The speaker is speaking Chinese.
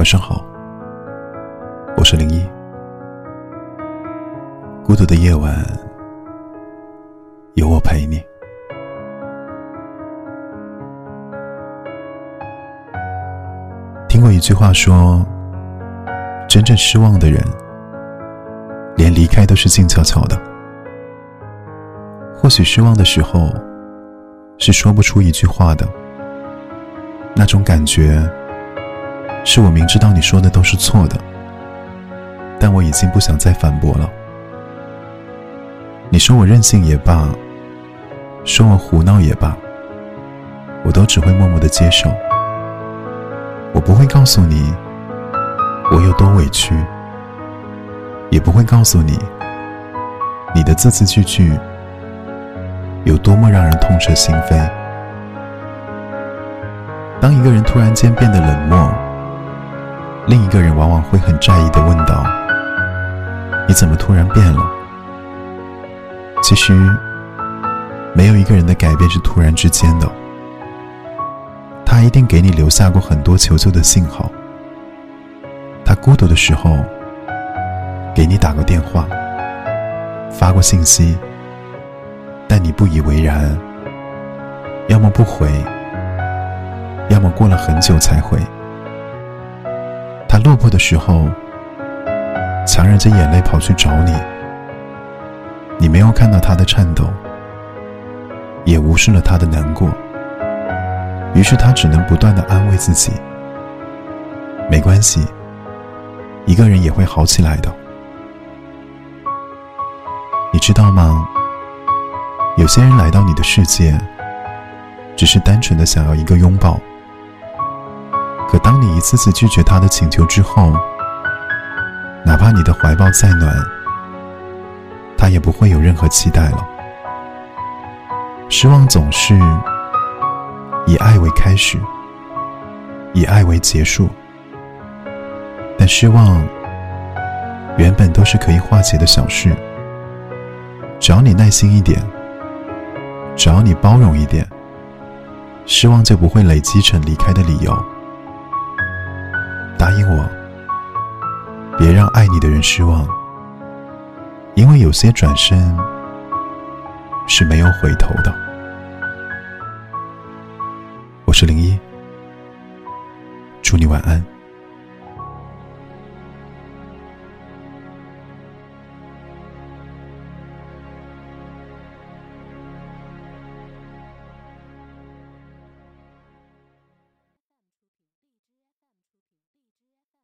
晚上好，我是零一。孤独的夜晚，有我陪你。听过一句话说，真正失望的人，连离开都是静悄悄的。或许失望的时候，是说不出一句话的。那种感觉，是我明知道你说的都是错的，但我已经不想再反驳了。你说我任性也罢，说我胡闹也罢，我都只会默默的接受。我不会告诉你我有多委屈，也不会告诉你你的字字句句有多么让人痛彻心扉。当一个人突然间变得冷漠，另一个人往往会很在意的问道：“你怎么突然变了？”其实，没有一个人的改变是突然之间的。他一定给你留下过很多求救的信号。他孤独的时候，给你打过电话，发过信息，但你不以为然，要么不回，要么过了很久才回。他落魄的时候，强忍着眼泪跑去找你。你没有看到他的颤抖，也无视了他的难过，于是他只能不断的安慰自己：“没关系，一个人也会好起来的。”你知道吗？有些人来到你的世界，只是单纯的想要一个拥抱，可当你一次次拒绝他的请求之后，哪怕你的怀抱再暖，他也不会有任何期待了。失望总是以爱为开始，以爱为结束，但失望原本都是可以化解的小事。只要你耐心一点，只要你包容一点，失望就不会累积成离开的理由。答应我，别让爱你的人失望。因为有些转身是没有回头的。我是零一，祝你晚安。